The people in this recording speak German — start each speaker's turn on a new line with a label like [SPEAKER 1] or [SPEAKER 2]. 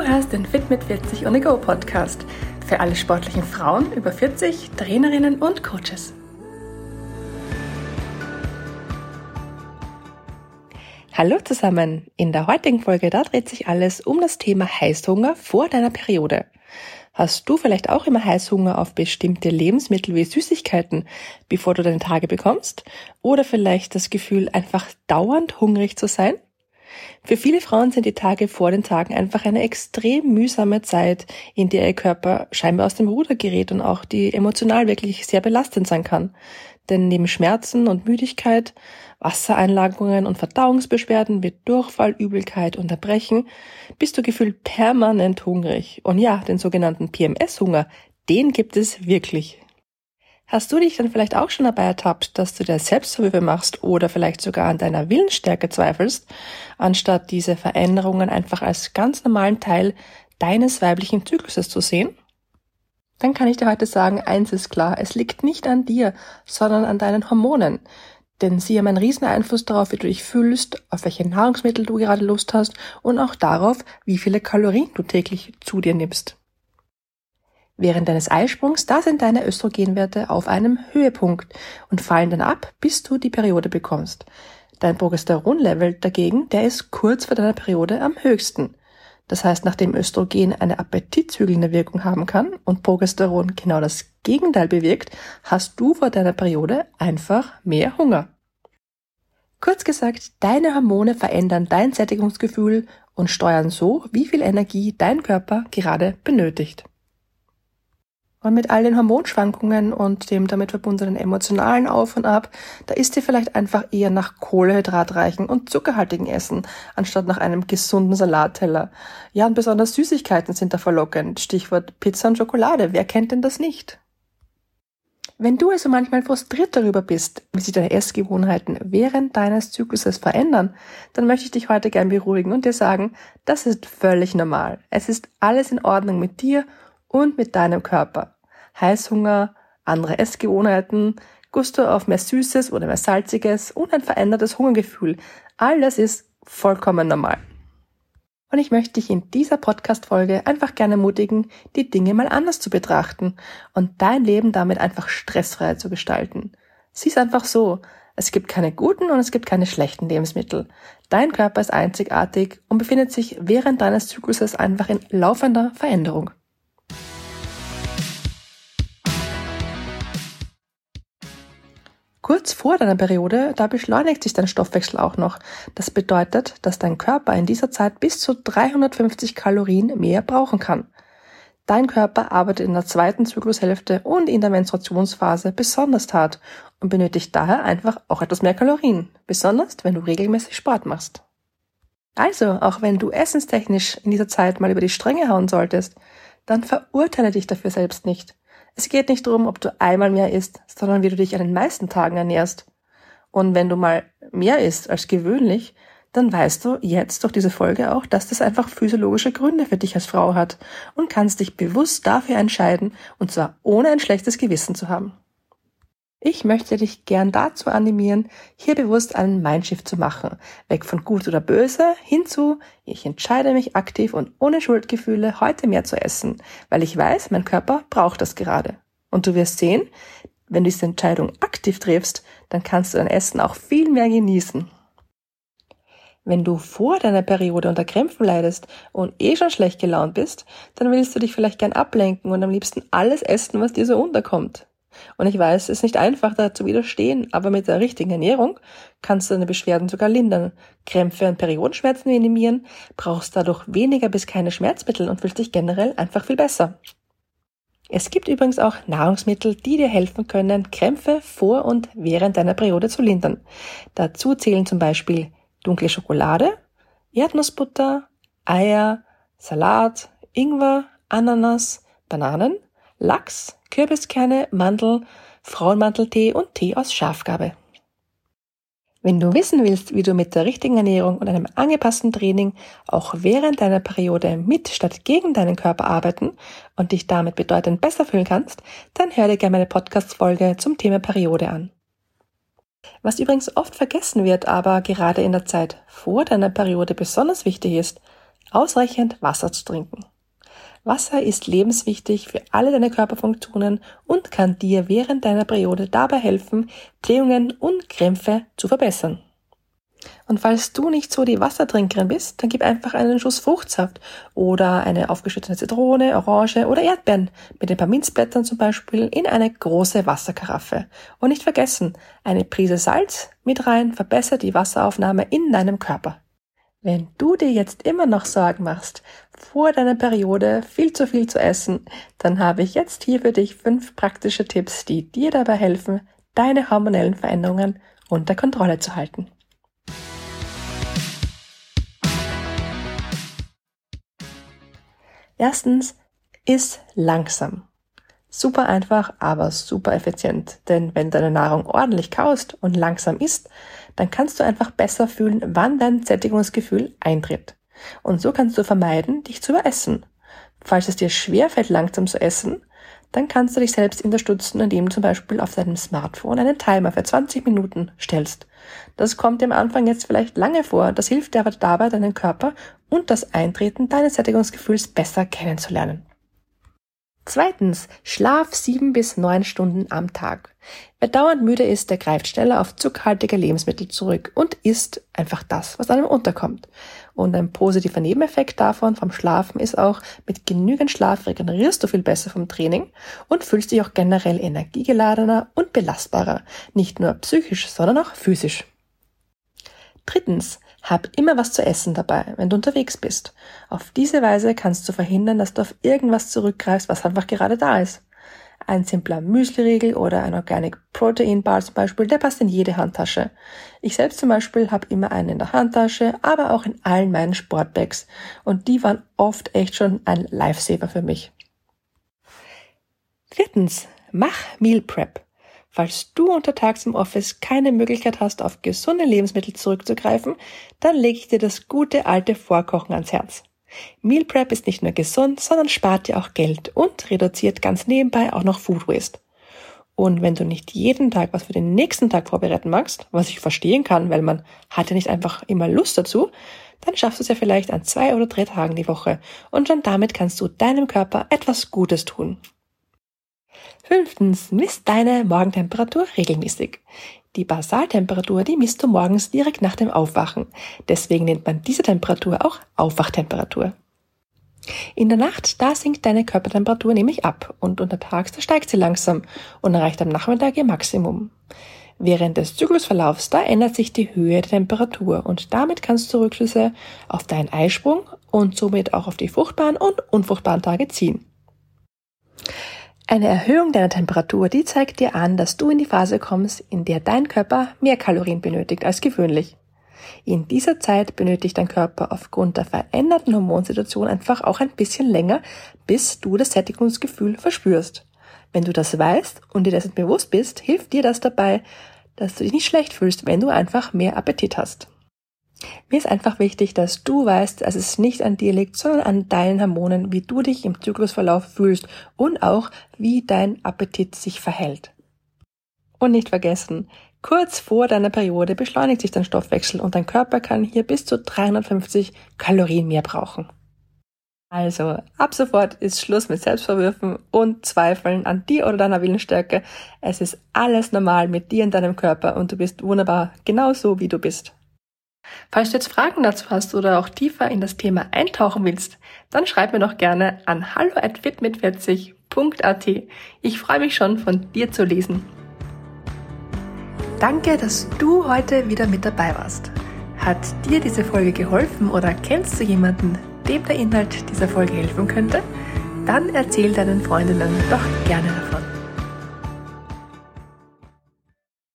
[SPEAKER 1] Du hörst den Fit mit 40 on the Go Podcast für alle sportlichen Frauen über 40, Trainerinnen und Coaches. Hallo zusammen! In der heutigen Folge, da dreht sich alles um das Thema Heißhunger vor deiner Periode. Hast du vielleicht auch immer Heißhunger auf bestimmte Lebensmittel wie Süßigkeiten, bevor du deine Tage bekommst? Oder vielleicht das Gefühl, einfach dauernd hungrig zu sein? Für viele Frauen sind die Tage vor den Tagen einfach eine extrem mühsame Zeit, in der ihr Körper scheinbar aus dem Ruder gerät und auch die emotional wirklich sehr belastend sein kann. Denn neben Schmerzen und Müdigkeit, Wassereinlagerungen und Verdauungsbeschwerden wie Durchfall, Übelkeit und Erbrechen bist du gefühlt permanent hungrig. Und ja, den sogenannten PMS-Hunger, den gibt es wirklich. Hast du dich dann vielleicht auch schon dabei ertappt, dass du dir Selbstverwürfe machst oder vielleicht sogar an deiner Willensstärke zweifelst, anstatt diese Veränderungen einfach als ganz normalen Teil deines weiblichen Zykluses zu sehen? Dann kann ich dir heute sagen, eins ist klar, es liegt nicht an dir, sondern an deinen Hormonen. Denn sie haben einen riesen Einfluss darauf, wie du dich fühlst, auf welche Nahrungsmittel du gerade Lust hast und auch darauf, wie viele Kalorien du täglich zu dir nimmst. Während deines Eisprungs, da sind deine Östrogenwerte auf einem Höhepunkt und fallen dann ab, bis du die Periode bekommst. Dein Progesteronlevel dagegen, der ist kurz vor deiner Periode am höchsten. Das heißt, nachdem Östrogen eine appetitzügelnde Wirkung haben kann und Progesteron genau das Gegenteil bewirkt, hast du vor deiner Periode einfach mehr Hunger. Kurz gesagt, deine Hormone verändern dein Sättigungsgefühl und steuern so, wie viel Energie dein Körper gerade benötigt. Und mit all den Hormonschwankungen und dem damit verbundenen emotionalen Auf und Ab, da isst ihr vielleicht einfach eher nach kohlehydratreichen und zuckerhaltigen Essen, anstatt nach einem gesunden Salatteller. Ja, und besonders Süßigkeiten sind da verlockend. Stichwort Pizza und Schokolade. Wer kennt denn das nicht? Wenn du also manchmal frustriert darüber bist, wie sich deine Essgewohnheiten während deines Zykluses verändern, dann möchte ich dich heute gern beruhigen und dir sagen, das ist völlig normal. Es ist alles in Ordnung mit dir und mit deinem Körper. Heißhunger, andere Essgewohnheiten, Gusto auf mehr Süßes oder mehr Salziges und ein verändertes Hungergefühl. All das ist vollkommen normal. Und ich möchte dich in dieser Podcast-Folge einfach gerne ermutigen, die Dinge mal anders zu betrachten und dein Leben damit einfach stressfrei zu gestalten. Sieh es einfach so. Es gibt keine guten und es gibt keine schlechten Lebensmittel. Dein Körper ist einzigartig und befindet sich während deines Zykluses einfach in laufender Veränderung. Kurz vor deiner Periode, da beschleunigt sich dein Stoffwechsel auch noch. Das bedeutet, dass dein Körper in dieser Zeit bis zu 350 Kalorien mehr brauchen kann. Dein Körper arbeitet in der zweiten Zyklushälfte und in der Menstruationsphase besonders hart und benötigt daher einfach auch etwas mehr Kalorien, besonders wenn du regelmäßig Sport machst. Also, auch wenn du essenstechnisch in dieser Zeit mal über die Stränge hauen solltest, dann verurteile dich dafür selbst nicht. Es geht nicht darum, ob du einmal mehr isst, sondern wie du dich an den meisten Tagen ernährst. Und wenn du mal mehr isst als gewöhnlich, dann weißt du jetzt durch diese Folge auch, dass das einfach physiologische Gründe für dich als Frau hat und kannst dich bewusst dafür entscheiden, und zwar ohne ein schlechtes Gewissen zu haben. Ich möchte dich gern dazu animieren, hier bewusst einen Mindshift zu machen. Weg von gut oder böse hinzu, ich entscheide mich aktiv und ohne Schuldgefühle heute mehr zu essen, weil ich weiß, mein Körper braucht das gerade. Und du wirst sehen, wenn du diese Entscheidung aktiv triffst, dann kannst du dein Essen auch viel mehr genießen. Wenn du vor deiner Periode unter Krämpfen leidest und eh schon schlecht gelaunt bist, dann willst du dich vielleicht gern ablenken und am liebsten alles essen, was dir so unterkommt. Und ich weiß, es ist nicht einfach, da zu widerstehen, aber mit der richtigen Ernährung kannst du deine Beschwerden sogar lindern. Krämpfe und Periodenschmerzen minimieren, brauchst dadurch weniger bis keine Schmerzmittel und fühlst dich generell einfach viel besser. Es gibt übrigens auch Nahrungsmittel, die dir helfen können, Krämpfe vor und während deiner Periode zu lindern. Dazu zählen zum Beispiel dunkle Schokolade, Erdnussbutter, Eier, Salat, Ingwer, Ananas, Bananen, Lachs, Kürbiskerne, Mandel, Frauenmanteltee und Tee aus Schafgabe. Wenn du wissen willst, wie du mit der richtigen Ernährung und einem angepassten Training auch während deiner Periode mit statt gegen deinen Körper arbeiten und dich damit bedeutend besser fühlen kannst, dann hör dir gerne meine Podcast-Folge zum Thema Periode an. Was übrigens oft vergessen wird, aber gerade in der Zeit vor deiner Periode besonders wichtig ist, ausreichend Wasser zu trinken. Wasser ist lebenswichtig für alle deine Körperfunktionen und kann dir während deiner Periode dabei helfen, Blähungen und Krämpfe zu verbessern. Und falls du nicht so die Wassertrinkerin bist, dann gib einfach einen Schuss Fruchtsaft oder eine aufgeschüttete Zitrone, Orange oder Erdbeeren mit ein paar Minzblättern zum Beispiel in eine große Wasserkaraffe. Und nicht vergessen, eine Prise Salz mit rein verbessert die Wasseraufnahme in deinem Körper. Wenn du dir jetzt immer noch Sorgen machst, vor deiner Periode viel zu viel zu essen, dann habe ich jetzt hier für dich fünf praktische Tipps, die dir dabei helfen, deine hormonellen Veränderungen unter Kontrolle zu halten. Erstens, iss langsam. Super einfach, aber super effizient. Denn wenn deine Nahrung ordentlich kaust und langsam isst, dann kannst du einfach besser fühlen, wann dein Sättigungsgefühl eintritt. Und so kannst du vermeiden, dich zu überessen. Falls es dir schwerfällt, langsam zu essen, dann kannst du dich selbst unterstützen, indem du zum Beispiel auf deinem Smartphone einen Timer für 20 Minuten stellst. Das kommt am Anfang jetzt vielleicht lange vor, das hilft dir aber dabei, deinen Körper und das Eintreten deines Sättigungsgefühls besser kennenzulernen. Zweitens, Schlaf sieben bis neun Stunden am Tag. Wer dauernd müde ist, der greift schneller auf zuckerhaltige Lebensmittel zurück und isst einfach das, was einem unterkommt. Und ein positiver Nebeneffekt davon vom Schlafen ist auch, mit genügend Schlaf regenerierst du viel besser vom Training und fühlst dich auch generell energiegeladener und belastbarer. Nicht nur psychisch, sondern auch physisch. Drittens, hab immer was zu essen dabei, wenn du unterwegs bist. Auf diese Weise kannst du verhindern, dass du auf irgendwas zurückgreifst, was einfach gerade da ist. Ein simpler Müsli-Riegel oder ein Organic Protein Bar zum Beispiel, der passt in jede Handtasche. Ich selbst zum Beispiel habe immer einen in der Handtasche, aber auch in allen meinen Sportbags. Und die waren oft echt schon ein Lifesaver für mich. Viertens, mach Meal Prep. Falls du untertags im Office keine Möglichkeit hast, auf gesunde Lebensmittel zurückzugreifen, dann lege ich dir das gute alte Vorkochen ans Herz. Meal Prep ist nicht nur gesund, sondern spart dir auch Geld und reduziert ganz nebenbei auch noch Food Waste. Und wenn du nicht jeden Tag was für den nächsten Tag vorbereiten magst, was ich verstehen kann, weil man hat ja nicht einfach immer Lust dazu, dann schaffst du es ja vielleicht an zwei oder drei Tagen die Woche und schon damit kannst du deinem Körper etwas Gutes tun. Fünftens, misst deine Morgentemperatur regelmäßig. Die Basaltemperatur, die misst du morgens direkt nach dem Aufwachen. Deswegen nennt man diese Temperatur auch Aufwachtemperatur. In der Nacht, da sinkt deine Körpertemperatur nämlich ab und untertags, da steigt sie langsam und erreicht am Nachmittag ihr Maximum. Während des Zyklusverlaufs, da ändert sich die Höhe der Temperatur und damit kannst du Rückschlüsse auf deinen Eisprung und somit auch auf die fruchtbaren und unfruchtbaren Tage ziehen. Eine Erhöhung deiner Temperatur, die zeigt dir an, dass du in die Phase kommst, in der dein Körper mehr Kalorien benötigt als gewöhnlich. In dieser Zeit benötigt dein Körper aufgrund der veränderten Hormonsituation einfach auch ein bisschen länger, bis du das Sättigungsgefühl verspürst. Wenn du das weißt und dir dessen bewusst bist, hilft dir das dabei, dass du dich nicht schlecht fühlst, wenn du einfach mehr Appetit hast. Mir ist einfach wichtig, dass du weißt, dass es nicht an dir liegt, sondern an deinen Hormonen, wie du dich im Zyklusverlauf fühlst und auch, wie dein Appetit sich verhält. Und nicht vergessen, kurz vor deiner Periode beschleunigt sich dein Stoffwechsel und dein Körper kann hier bis zu 350 Kalorien mehr brauchen. Also, ab sofort ist Schluss mit Selbstverwürfen und Zweifeln an dir oder deiner Willensstärke. Es ist alles normal mit dir und deinem Körper und du bist wunderbar, genauso wie du bist. Falls du jetzt Fragen dazu hast oder auch tiefer in das Thema eintauchen willst, dann schreib mir doch gerne an hallo at fitmit40.at. Ich freue mich schon, von dir zu lesen. Danke, dass du heute wieder mit dabei warst. Hat dir diese Folge geholfen oder kennst du jemanden, dem der Inhalt dieser Folge helfen könnte? Dann erzähl deinen Freundinnen doch gerne davon.